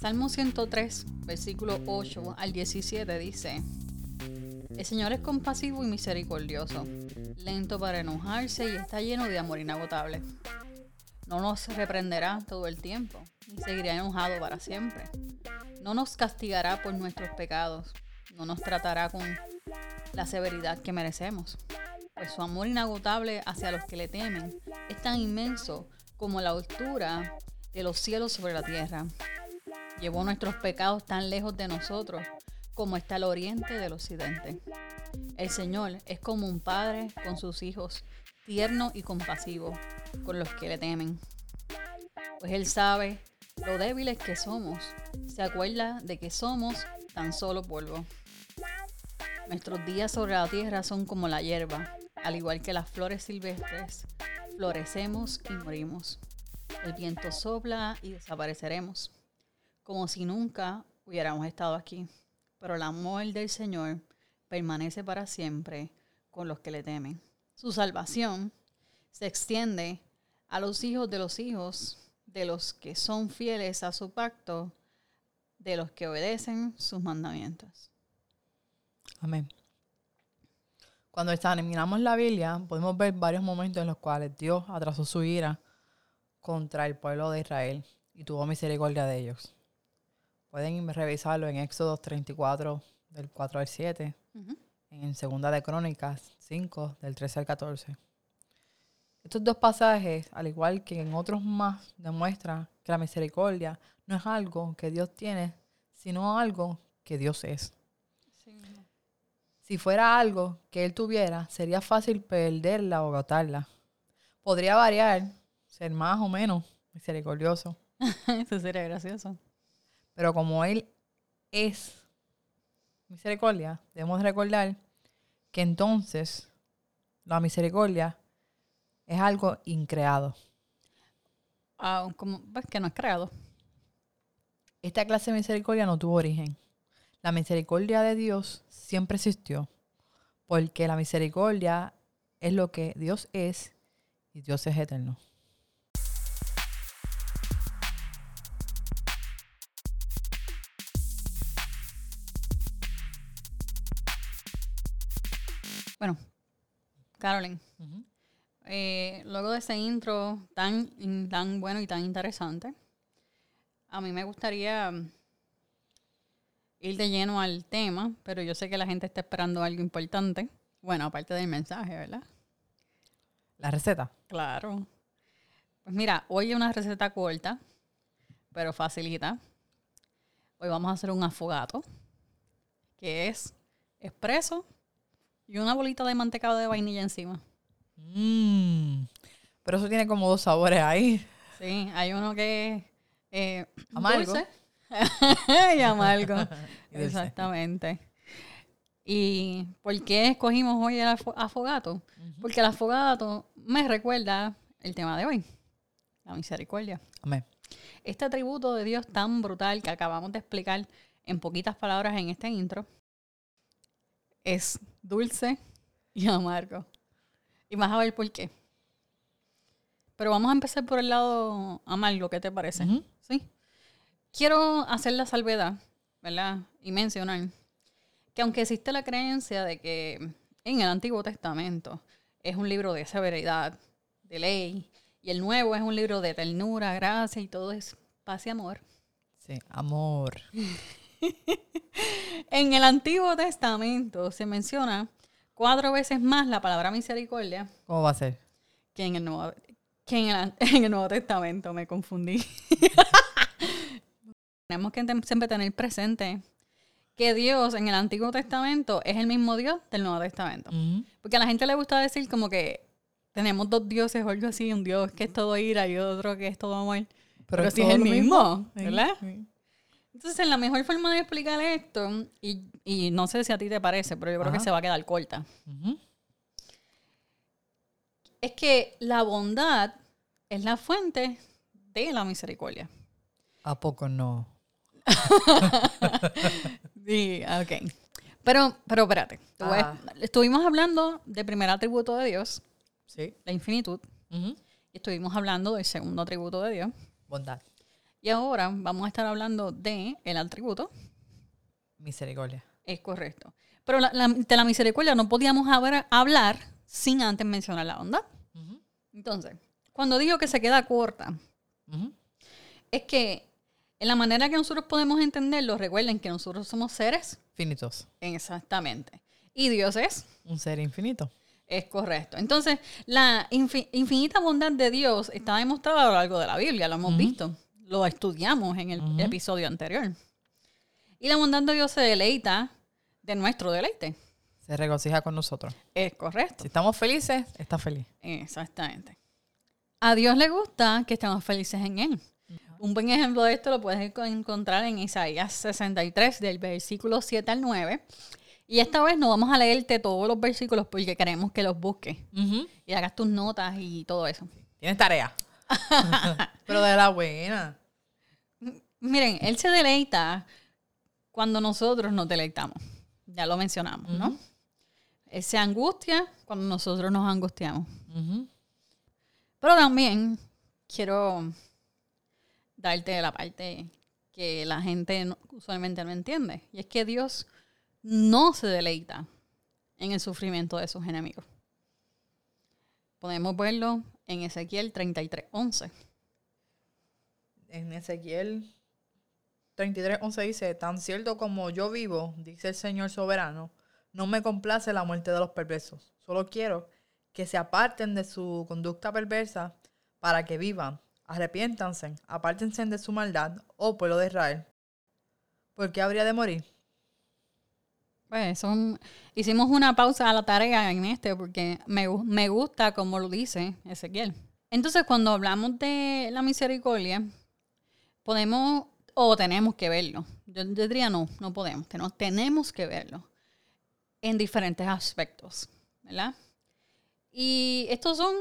Salmo 103, versículo 8 al 17 dice, El Señor es compasivo y misericordioso, lento para enojarse y está lleno de amor inagotable. No nos reprenderá todo el tiempo, ni seguirá enojado para siempre. No nos castigará por nuestros pecados, no nos tratará con la severidad que merecemos. Pues su amor inagotable hacia los que le temen es tan inmenso como la altura de los cielos sobre la tierra. Llevó nuestros pecados tan lejos de nosotros como está el oriente del occidente. El Señor es como un padre con sus hijos, tierno y compasivo con los que le temen. Pues Él sabe lo débiles que somos. Se acuerda de que somos tan solo polvo. Nuestros días sobre la tierra son como la hierba, al igual que las flores silvestres. Florecemos y morimos. El viento sopla y desapareceremos como si nunca hubiéramos estado aquí. Pero el amor del Señor permanece para siempre con los que le temen. Su salvación se extiende a los hijos de los hijos, de los que son fieles a su pacto, de los que obedecen sus mandamientos. Amén. Cuando examinamos la Biblia, podemos ver varios momentos en los cuales Dios atrasó su ira contra el pueblo de Israel y tuvo misericordia de ellos. Pueden revisarlo en Éxodo 34, del 4 al 7, en Segunda de Crónicas 5, del 13 al 14. Estos dos pasajes, al igual que en otros más, demuestran que la misericordia no es algo que Dios tiene, sino algo que Dios es. Si fuera algo que Él tuviera, sería fácil perderla o agotarla. Podría variar, ser más o menos misericordioso. Eso sería gracioso. Pero como Él es misericordia, debemos recordar que entonces la misericordia es algo increado. Ah, como ves que no es creado. Esta clase de misericordia no tuvo origen. La misericordia de Dios siempre existió, porque la misericordia es lo que Dios es y Dios es eterno. Bueno, Carolyn, eh, luego de ese intro tan, tan bueno y tan interesante, a mí me gustaría mm, ir de lleno al tema, pero yo sé que la gente está esperando algo importante. Bueno, aparte del mensaje, ¿verdad? La receta. Claro. Pues mira, hoy es una receta corta, pero facilita. Hoy vamos a hacer un afogato, que es expreso y una bolita de mantecado de vainilla encima. Mmm. Pero eso tiene como dos sabores ahí. Sí, hay uno que es eh, amargo. dulce y amargo. Exactamente. ¿Y por qué escogimos hoy el afogato? Porque el afogato me recuerda el tema de hoy, la misericordia. Amén. Este atributo de Dios tan brutal que acabamos de explicar en poquitas palabras en este intro es dulce y amargo. Y vas a ver por qué. Pero vamos a empezar por el lado amargo, ¿qué te parece? ¿Sí? Quiero hacer la salvedad, ¿verdad? Y mencionar que aunque existe la creencia de que en el Antiguo Testamento es un libro de severidad, de ley, y el Nuevo es un libro de ternura, gracia y todo es paz y amor. Sí, amor. en el Antiguo Testamento se menciona cuatro veces más la palabra misericordia. ¿Cómo va a ser? Que en el Nuevo, que en el, Nuevo Testamento, me confundí. Tenemos que siempre tener presente que Dios en el Antiguo Testamento es el mismo Dios del Nuevo Testamento. Porque a la gente le gusta decir como que tenemos dos dioses o algo así, un Dios que es todo ira y otro que es todo amor. Pero, si es el mismo, ¿verdad? Entonces, la mejor forma de explicar esto, y, no sé si a ti te parece, pero yo creo que se va a quedar corta, es que la bondad es la fuente de la misericordia. ¿A poco no? sí, ok. Pero, pero espérate. Ah. Estuvimos hablando del primer atributo de Dios, sí. la infinitud. Y estuvimos hablando del segundo atributo de Dios. Bondad. Y ahora vamos a estar hablando de el atributo. Misericordia. Es correcto. Pero la- la- de la misericordia no podíamos haber- hablar sin antes mencionar la bondad. Ujú, Entonces, cuando digo que se queda corta, es que en la manera que nosotros podemos entenderlo, recuerden que nosotros somos seres. Finitos. Exactamente. Y Dios es. Un ser infinito. Es correcto. Entonces, la infi- infinita bondad de Dios está demostrada a lo largo de la Biblia, lo hemos visto, lo estudiamos en el episodio anterior. Y la bondad de Dios se deleita de nuestro deleite. Se regocija con nosotros. Es correcto. Si estamos felices, está feliz. Exactamente. A Dios le gusta que estemos felices en Él. Un buen ejemplo de esto lo puedes enco- encontrar en Isaías 63, del versículo 7 al 9. Y esta vez no vamos a leerte todos los versículos porque queremos que los busques y hagas tus notas y todo eso. Tienes tarea. Pero de la buena. Miren, Él se deleita cuando nosotros nos deleitamos. Ya lo mencionamos, ¿no? Ujú. Él se angustia cuando nosotros nos angustiamos. Pero también quiero darte la parte que la gente usualmente no entiende. Y es que Dios no se deleita en el sufrimiento de sus enemigos. Podemos verlo en Ezequiel 33, 11. En Ezequiel 33, 11 dice, tan cierto como yo vivo, dice el Señor soberano, no me complace la muerte de los perversos. Solo quiero que se aparten de su conducta perversa para que vivan. Arrepiéntanse, apártense de su maldad, oh pueblo de Israel. ¿Por qué habría de morir? Pues son, hicimos una pausa a la tarea en este porque me, me gusta como lo dice Ezequiel. Entonces, cuando hablamos de la misericordia, podemos o tenemos que verlo. Yo, yo diría no, no podemos, tenemos, tenemos que verlo en diferentes aspectos, ¿verdad? Y estos son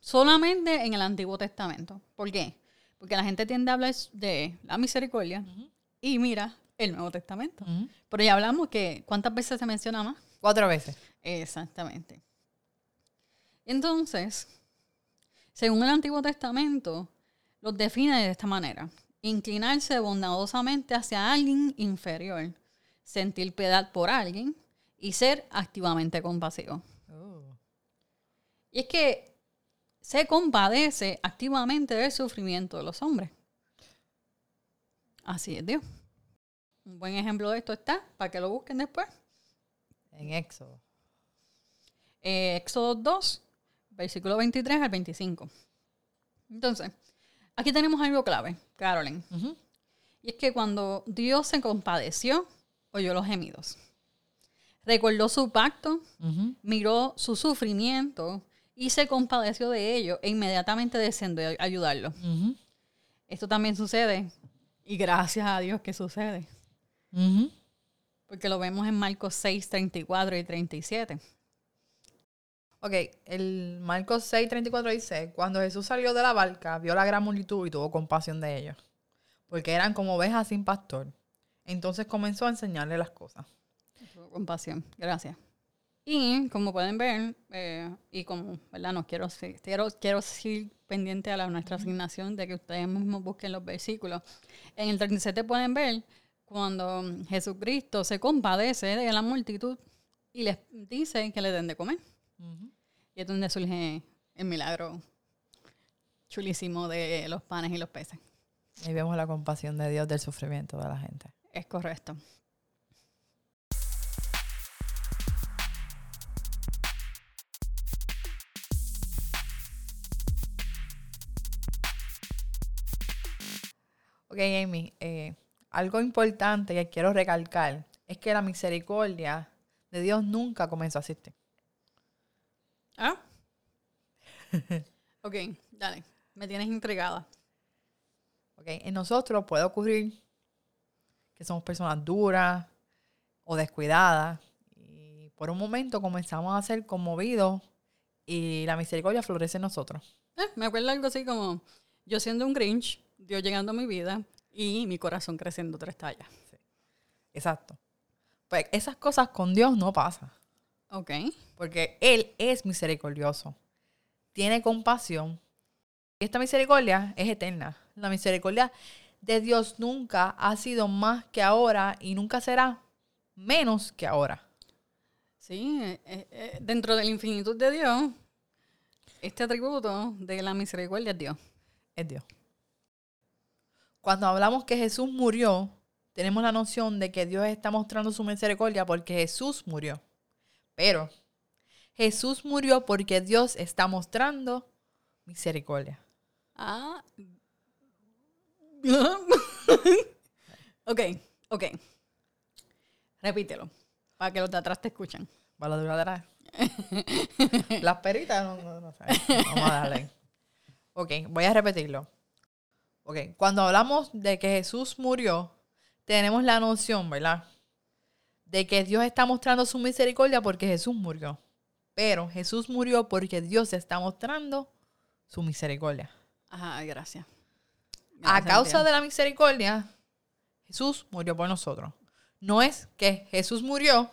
solamente en el Antiguo Testamento. ¿Por qué? Porque la gente tiende a hablar de la misericordia y mira el Nuevo Testamento. Pero ya hablamos que ¿cuántas veces se menciona más? Cuatro veces. Exactamente. Entonces, según el Antiguo Testamento, los define de esta manera. Inclinarse bondadosamente hacia alguien inferior, sentir piedad por alguien y ser activamente compasivo. Oh. Y es que se compadece activamente del sufrimiento de los hombres. Así es Dios. Un buen ejemplo de esto está, para que lo busquen después, En Éxodo. Eh, Éxodo 2, versículo 23 al 25. Entonces, aquí tenemos algo clave, Carolyn. Y es que cuando Dios se compadeció, oyó los gemidos. Recordó su pacto, miró su sufrimiento y se compadeció de ello e inmediatamente descendió a ayudarlo. Esto también sucede y gracias a Dios que sucede. Ujú. Porque lo vemos en Marcos 6, 34 y 37. Ok, el Marcos 6, 34 dice, cuando Jesús salió de la barca, vio la gran multitud y tuvo compasión de ellos, porque eran como ovejas sin pastor. Entonces comenzó a enseñarle las cosas. Compasión, gracias. Y como pueden ver, eh, y como, ¿verdad? No quiero, quiero, quiero seguir pendiente a la, nuestra asignación de que ustedes mismos busquen los versículos. En el 37 pueden ver cuando Jesucristo se compadece de la multitud y les dice que le den de comer. Y es donde surge el milagro chulísimo de los panes y los peces. Ahí vemos la compasión de Dios del sufrimiento de la gente. Es correcto. Ok, Amy, eh, algo importante que quiero recalcar es que la misericordia de Dios nunca comenzó a existir. ¿Ah? ok, dale. Me tienes intrigada. Ok, En nosotros puede ocurrir que somos personas duras o descuidadas y por un momento comenzamos a ser conmovidos y la misericordia florece en nosotros. Eh, me acuerdo algo así como yo siendo un Grinch, Dios llegando a mi vida y mi corazón creciendo tres tallas. Exacto. Pues esas cosas con Dios no pasan. Ok. Porque Él es misericordioso. Tiene compasión. Y esta misericordia es eterna. La misericordia de Dios nunca ha sido más que ahora y nunca será menos que ahora. Sí, eh, eh, dentro de la infinitud de Dios, este atributo de la misericordia es Dios. Es Dios. Cuando hablamos que Jesús murió, tenemos la noción de que Dios está mostrando su misericordia porque Jesús murió. Pero Jesús murió porque Dios está mostrando misericordia. Ah. ok, ok. Repítelo, para que los de atrás te escuchen. Para los de atrás. Las peritas no, no, no sé. Vamos a darle. Ok, voy a repetirlo. Ok, cuando hablamos de que Jesús murió, tenemos la noción, ¿verdad? De que Dios está mostrando su misericordia porque Jesús murió. Pero Jesús murió porque Dios está mostrando su misericordia. Ajá, gracias. A causa de la misericordia, Jesús murió por nosotros. No es que Jesús murió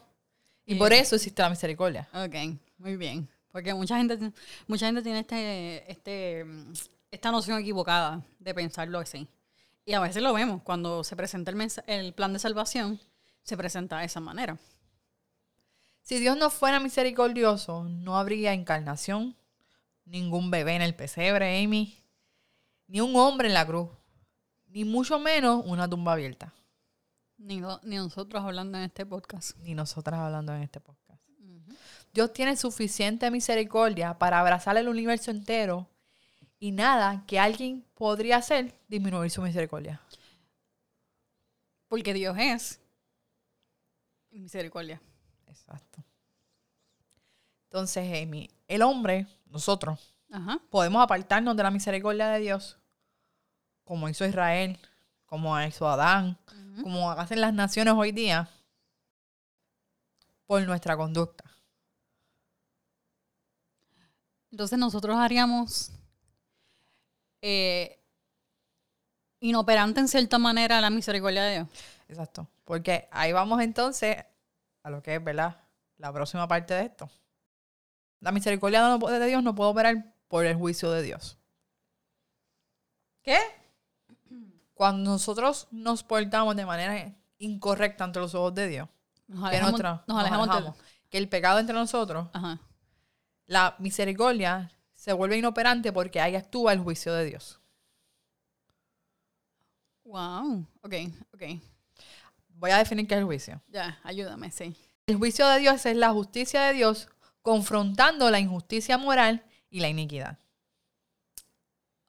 y Y- por eso existe la misericordia. Ok, muy bien. Porque mucha gente, mucha gente tiene este, este, esta noción equivocada de pensarlo así. Y a veces lo vemos. Cuando se presenta el, plan de salvación, se presenta de esa manera. Si Dios no fuera misericordioso, no habría encarnación, ningún bebé en el pesebre, Amy, ni un hombre en la cruz, ni mucho menos una tumba abierta, Ni, no- ni nosotros hablando en este podcast. ni nosotras hablando en este podcast. Dios tiene suficiente misericordia para abrazar el universo entero y nada que alguien podría hacer disminuir su misericordia. Porque Dios es misericordia. Exacto. Entonces, Amy, el hombre, nosotros, Ajá. podemos apartarnos de la misericordia de Dios, como hizo Israel, como hizo Adán, como hacen las naciones hoy día, por nuestra conducta. Entonces nosotros haríamos eh, inoperante en cierta manera la misericordia de Dios. Exacto. Porque ahí vamos entonces a lo que es, ¿verdad? La próxima parte de esto. La misericordia no- de Dios no puede operar por el juicio de Dios. ¿Qué? Cuando nosotros nos portamos de manera incorrecta ante los ojos de Dios, Nos que, alejamos, nuestra- nos alejamos de- alejamos, que el pecado entre nosotros, Ajá. la misericordia se vuelve inoperante porque ahí actúa el juicio de Dios. Wow. Ok, ok. Voy a definir qué es el juicio. Ya, ayúdame, sí. El juicio de Dios es la justicia de Dios confrontando la injusticia moral y la iniquidad.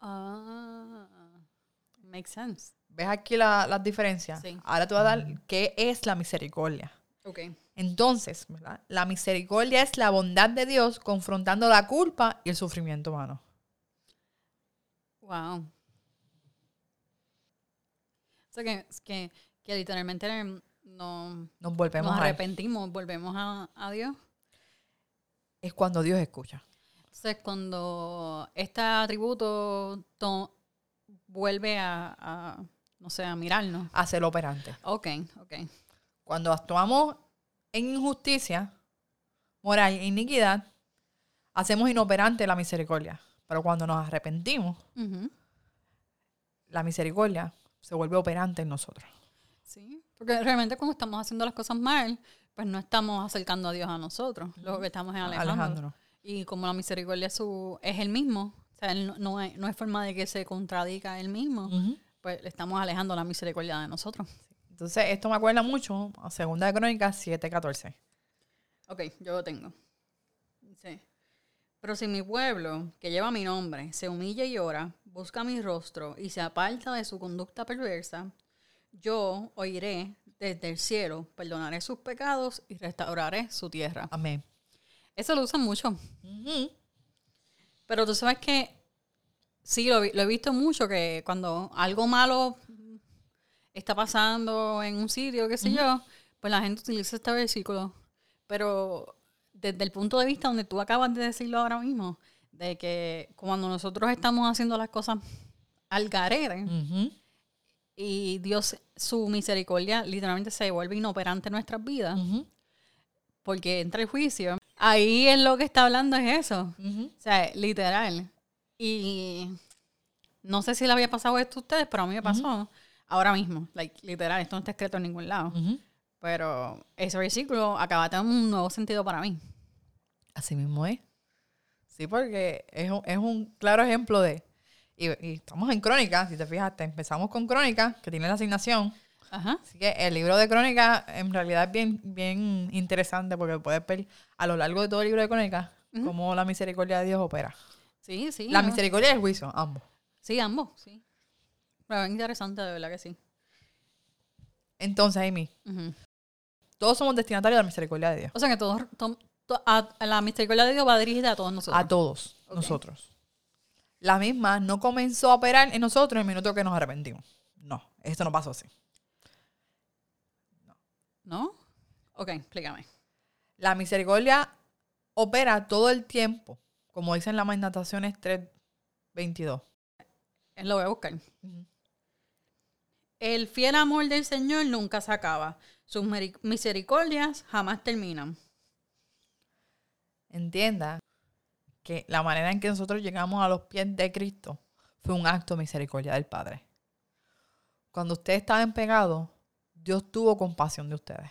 Ah, makes sense. ¿Ves aquí la- las diferencias? Sí. Ahora te voy a dar qué es la misericordia. Ok. Entonces, ¿verdad? la misericordia es la bondad de Dios confrontando la culpa y el sufrimiento humano. Wow. O sea que, que, que literalmente no, Nos volvemos nos a arrepentimos, volvemos a, a Dios. Es cuando Dios escucha. Entonces, cuando este atributo to- vuelve a, a, no sé, a mirarnos. Hace el operante. Ok, ok. Cuando actuamos en injusticia moral e iniquidad, hacemos inoperante la misericordia. Pero cuando nos arrepentimos, la misericordia se vuelve operante en nosotros. Sí, porque realmente cuando estamos haciendo las cosas mal, pues no estamos acercando a Dios a nosotros. Lo que estamos es alejando. Y como la misericordia es, su, es el mismo, o sea, él no, no, hay, no hay forma de que se contradiga él mismo, pues le estamos alejando la misericordia de nosotros. Entonces, esto me acuerda mucho a Segunda de Crónicas 7:14. Ok, yo lo tengo. Sí. Pero si mi pueblo, que lleva mi nombre, se humilla y ora, busca mi rostro y se aparta de su conducta perversa, yo oiré desde el cielo, perdonaré sus pecados y restauraré su tierra. Amén. Eso lo usan mucho. Pero tú sabes que sí, lo he visto mucho, que cuando algo malo está pasando en un sitio, qué sé yo, pues la gente utiliza este versículo. Pero desde el punto de vista donde tú acabas de decirlo ahora mismo, de que cuando nosotros estamos haciendo las cosas al garete Ujú. y Dios, su misericordia, literalmente se vuelve inoperante en nuestras vidas, porque entra el juicio. Ahí es lo que está hablando es eso. O sea, literal. Y no sé si le había pasado esto a ustedes, pero a mí me pasó. Ahora mismo. Like, literal, esto no está escrito en ningún lado. Ujú. Pero ese versículo acaba de tener un nuevo sentido para mí. Así mismo es. Sí, porque es un, es un claro ejemplo de... Y, y estamos en Crónica, si te fijaste, empezamos con Crónica, que tiene la asignación. Ajá. Así que el libro de Crónica en realidad es bien, bien interesante porque puedes ver a lo largo de todo el libro de Crónica cómo la misericordia de Dios opera. Sí, sí. La ¿no? misericordia y el juicio, ambos. Sí, ambos, sí. Pero es interesante, de verdad que sí. Entonces, Amy, todos somos destinatarios de la misericordia de Dios. O sea que todos, to- to- a, a la misericordia de Dios va dirigida a todos nosotros. A todos nosotros. La misma no comenzó a operar en nosotros en el minuto que nos arrepentimos. No, esto no pasó así. ¿No? Ok, explícame. La misericordia opera todo el tiempo, como dicen las Mandataciones 3.22. Eh, Lo voy a buscar. El fiel amor del Señor nunca se acaba. Sus misericordias jamás terminan. Entienda que la manera en que nosotros llegamos a los pies de Cristo fue un acto de misericordia del Padre. Cuando usted estaba en pecado, Dios tuvo compasión de ustedes.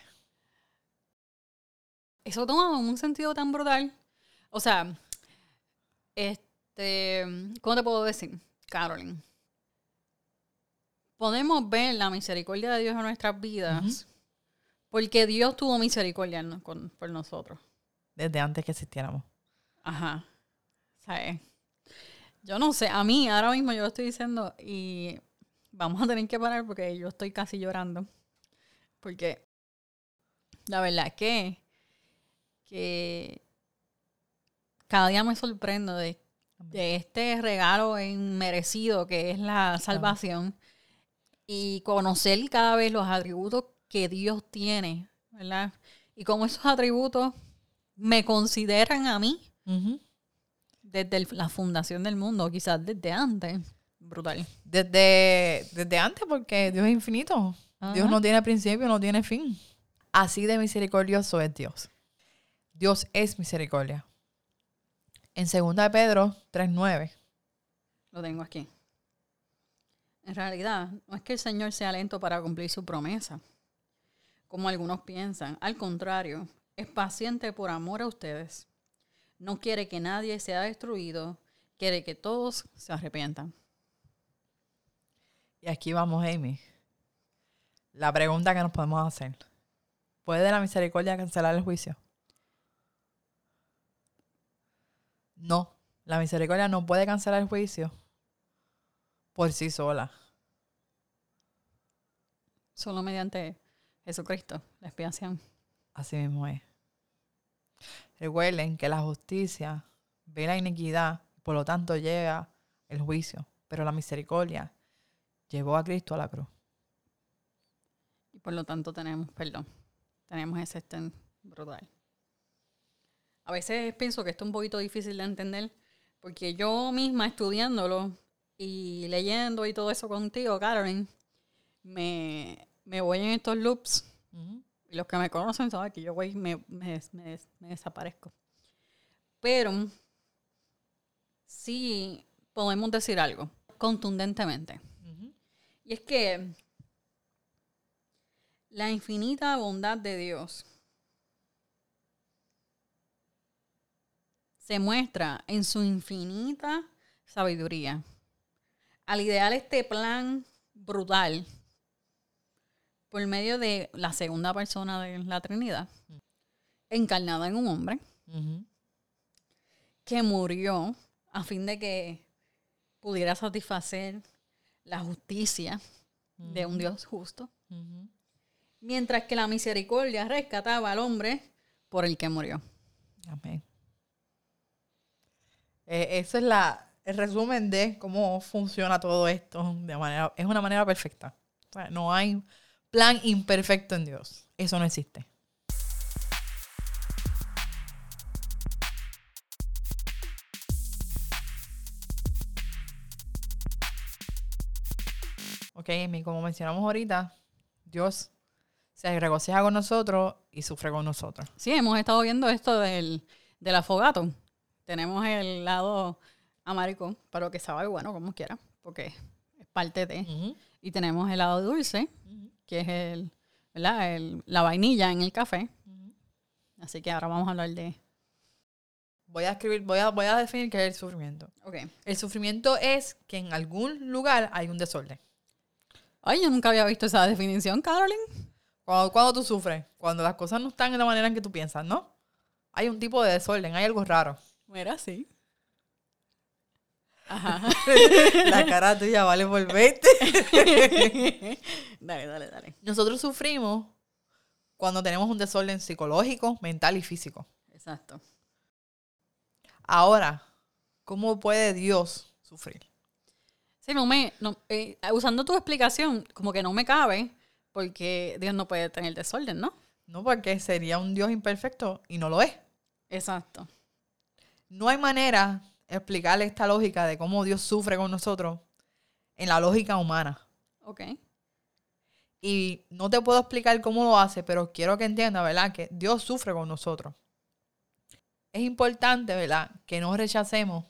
Eso toma un sentido tan brutal. O sea, este, ¿cómo te puedo decir, Carolyn? Podemos ver la misericordia de Dios en nuestras vidas porque Dios tuvo misericordia con- por nosotros. Desde antes que existiéramos. Ajá. ¿Sabes? Yo no sé, a mí ahora mismo yo lo estoy diciendo y vamos a tener que parar porque yo estoy casi llorando. Porque la verdad es que, que cada día me sorprendo de, de este regalo inmerecido que es la salvación y conocer cada vez los atributos que Dios tiene, ¿verdad? Y cómo esos atributos me consideran a mí desde el- la fundación del mundo, quizás desde antes. Brutal. Desde, desde antes, porque Dios es infinito. Dios no tiene principio, no tiene fin. Así de misericordioso es Dios. Dios es misericordia. En 2 de Pedro 3.9. Lo tengo aquí. En realidad, no es que el Señor sea lento para cumplir su promesa, como algunos piensan. Al contrario, es paciente por amor a ustedes. No quiere que nadie sea destruido, quiere que todos se arrepientan. Y aquí vamos, Amy. La pregunta que nos podemos hacer. ¿Puede la misericordia cancelar el juicio? No. La misericordia no puede cancelar el juicio por sí sola. Solo mediante Jesucristo, la expiación. Así mismo es. Recuerden que la justicia ve la iniquidad, por lo tanto llega el juicio, pero la misericordia llevó a Cristo a la cruz. Y por lo tanto tenemos perdón. Tenemos ese estén brutal. A veces pienso que esto es un poquito difícil de entender porque yo misma estudiándolo y leyendo y todo eso contigo, Carolyn, me, me voy en estos loops y los que me conocen saben que yo voy me, me, me- me desaparezco. Pero sí podemos decir algo contundentemente. Y es que la infinita bondad de Dios se muestra en su infinita sabiduría. Al idear este plan brutal por medio de la segunda persona de la Trinidad, encarnada en un hombre, que murió a fin de que pudiera satisfacer la justicia de un Dios justo, mientras que la misericordia rescataba al hombre por el que murió. Amén. Eh, eso es la, el resumen de cómo funciona todo esto de manera, es una manera perfecta. O sea, no hay plan imperfecto en Dios. Eso no existe. Ok, Amy, como mencionamos ahorita, Dios se regocija con nosotros y sufre con nosotros. Sí, hemos estado viendo esto del, del afogato. Tenemos el lado amárico, pero que sabe bueno como quiera, porque es parte de. Ujú. Y tenemos helado dulce, que es el, ¿verdad? El- la vainilla en el café. Así que ahora vamos a hablar de... Voy a escribir, voy a, voy a definir qué es el sufrimiento. Ok. El sufrimiento es que en algún lugar hay un desorden. Ay, yo nunca había visto esa definición, Carolyn. Cuando, cuando tú sufres, cuando las cosas no están de la manera en que tú piensas, ¿no? Hay un tipo de desorden, hay algo raro. Mira, sí. Ajá. La cara tuya vale por 20. dale, dale, dale. Nosotros sufrimos cuando tenemos un desorden psicológico, mental y físico. Exacto. Ahora, ¿cómo puede Dios sufrir? Sí, no me, no, eh, usando tu explicación, como que no me cabe, porque Dios no puede tener desorden, ¿no? No, porque sería un Dios imperfecto y no lo es. Exacto. No hay manera explicarle esta lógica de cómo Dios sufre con nosotros en la lógica humana. Ok. Y no te puedo explicar cómo lo hace, pero quiero que entiendas, ¿verdad? Que Dios sufre con nosotros. Es importante, ¿verdad? Que no rechacemos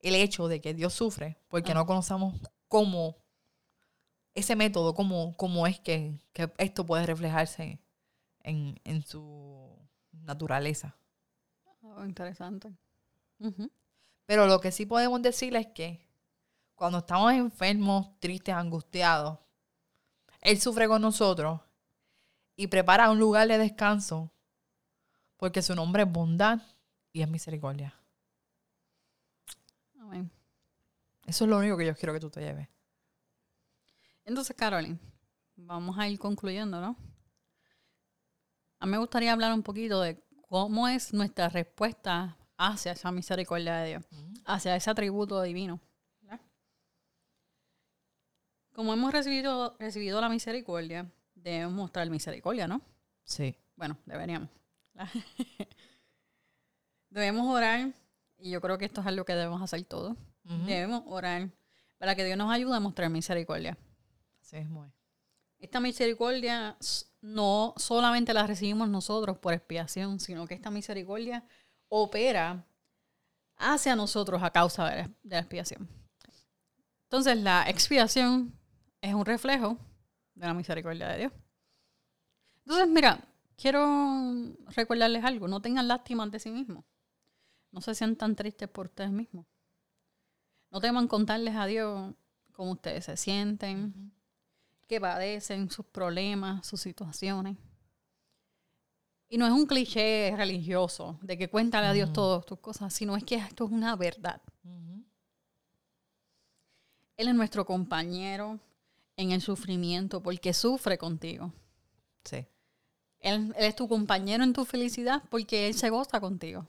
el hecho de que Dios sufre, porque Ah. no conocemos cómo, ese método, cómo, cómo es que, que esto puede reflejarse en, en su naturaleza. Oh, interesante. Ujú. Pero lo que sí podemos decir es que cuando estamos enfermos, tristes, angustiados, Él sufre con nosotros y prepara un lugar de descanso porque su nombre es bondad y es misericordia. Amén. Eso es lo único que yo quiero que tú te lleves. Entonces, Carolyn, vamos a ir concluyendo, ¿no? A mí me gustaría hablar un poquito de cómo es nuestra respuesta hacia esa misericordia de Dios, hacia ese atributo divino. ¿verdad? Como hemos recibido, recibido la misericordia, debemos mostrar misericordia, ¿no? Sí. Bueno, deberíamos. debemos orar, y yo creo que esto es algo que debemos hacer todos. Debemos orar para que Dios nos ayude a mostrar misericordia. Así es muy. Esta misericordia no solamente la recibimos nosotros por expiación, sino que esta misericordia opera hacia nosotros a causa de la, de la expiación. Entonces, la expiación es un reflejo de la misericordia de Dios. Entonces, mira, quiero recordarles algo. No tengan lástima de sí mismos. No se sientan tristes por ustedes mismos. No teman contarles a Dios cómo ustedes se sienten, que padecen sus problemas, sus situaciones. Y no es un cliché religioso de que cuéntale a Dios todas tus cosas, sino es que esto es una verdad. Él es nuestro compañero en el sufrimiento porque sufre contigo. Sí. Él, él es tu compañero en tu felicidad porque Él se goza contigo.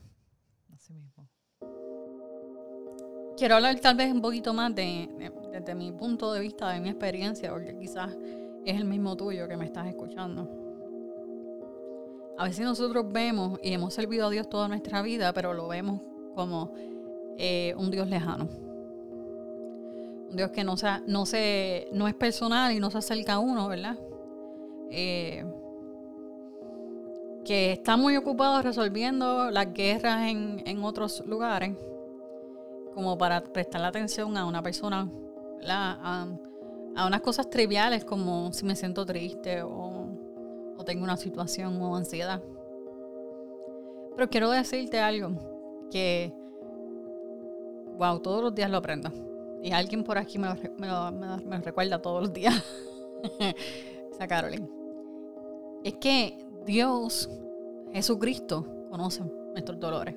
Así mismo. Quiero hablar tal vez un poquito más de, de- desde mi punto de vista, de mi experiencia, porque quizás es el mismo tuyo que me estás escuchando. A veces nosotros vemos y hemos servido a Dios toda nuestra vida, pero lo vemos como eh, un Dios lejano. Un Dios que no, sea, no, se, no es personal y no se acerca a uno, ¿verdad? Eh, que está muy ocupado resolviendo las guerras en, en otros lugares como para prestarle atención a una persona. A, a unas cosas triviales como si me siento triste o, o tengo una situación o ansiedad. Pero quiero decirte algo que, wow, todos los días lo aprendo. Y alguien por aquí me lo, me me lo- recuerda todos los días. Esa Carolyn. Es que Dios, Jesucristo, conoce nuestros dolores.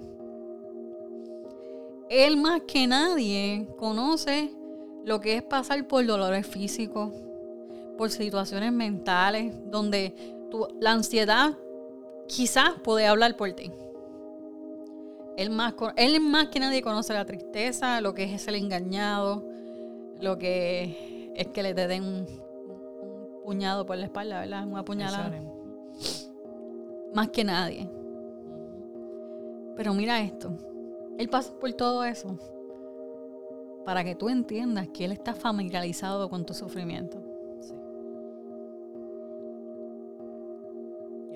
Él más que nadie conoce lo que es pasar por dolores físicos, por situaciones mentales, donde tu- la ansiedad quizás puede hablar por ti. Él más, él más que nadie conoce la tristeza, lo que es ser engañado, lo que es que le te den un, un puñado por la espalda, ¿verdad? Una puñalada. Más que nadie. Pero mira esto. Él pasa por todo eso para que tú entiendas que Él está familiarizado con tu sufrimiento.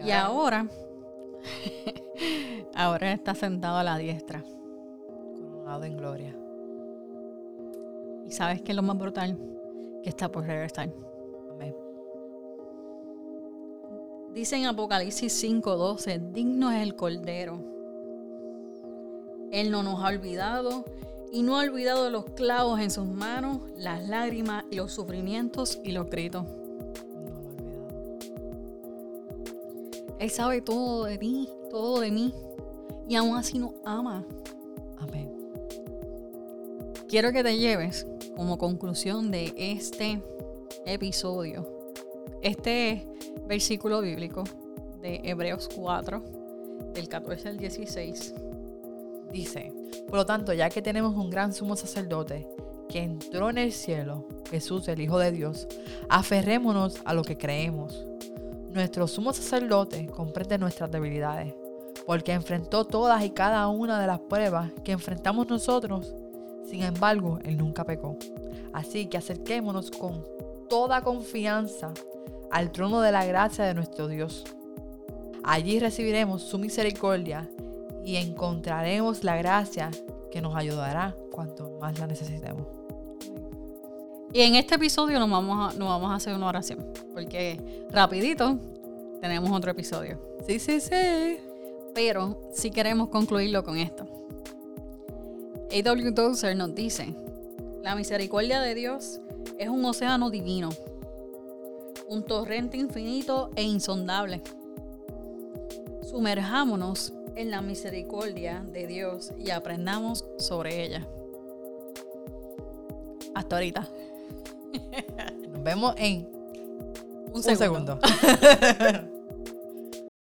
Y ahora, ahora está sentado a la diestra. Coronado en gloria. Y sabes que es lo más brutal, que está por regresar. Amén. Dice en Apocalipsis 5:12, digno es el Cordero. Él no nos ha olvidado y no ha olvidado los clavos en sus manos, las lágrimas y los sufrimientos y los gritos. Él sabe todo de ti, todo de mí y aún así nos ama. Amén. Quiero que te lleves como conclusión de este episodio, este versículo bíblico de Hebreos 4, del 14 al 16. Dice, por lo tanto, ya que tenemos un gran sumo sacerdote que entró en el cielo, Jesús, el Hijo de Dios, aferrémonos a lo que creemos. Nuestro sumo sacerdote comprende nuestras debilidades, porque enfrentó todas y cada una de las pruebas que enfrentamos nosotros. Sin embargo, Él nunca pecó. Así que acerquémonos con toda confianza al trono de la gracia de nuestro Dios. Allí recibiremos su misericordia y encontraremos la gracia que nos ayudará cuanto más la necesitemos. Y en este episodio nos vamos a, nos vamos a hacer una oración, porque rapidito tenemos otro episodio. Sí, sí, sí. Pero si queremos concluirlo con esto. A.W. Tozer nos dice, la misericordia de Dios es un océano divino, un torrente infinito e insondable. Sumerjámonos en la misericordia de Dios y aprendamos sobre ella. Hasta ahorita. Nos vemos en Un un segundo.